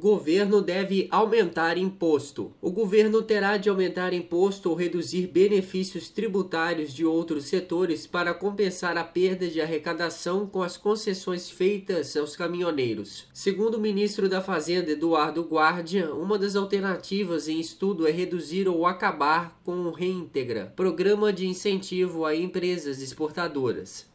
Governo deve aumentar imposto. O governo terá de aumentar imposto ou reduzir benefícios tributários de outros setores para compensar a perda de arrecadação com as concessões feitas aos caminhoneiros. Segundo o ministro da Fazenda Eduardo Guardia, uma das alternativas em estudo é reduzir ou acabar com o Reintegra, programa de incentivo a empresas exportadoras.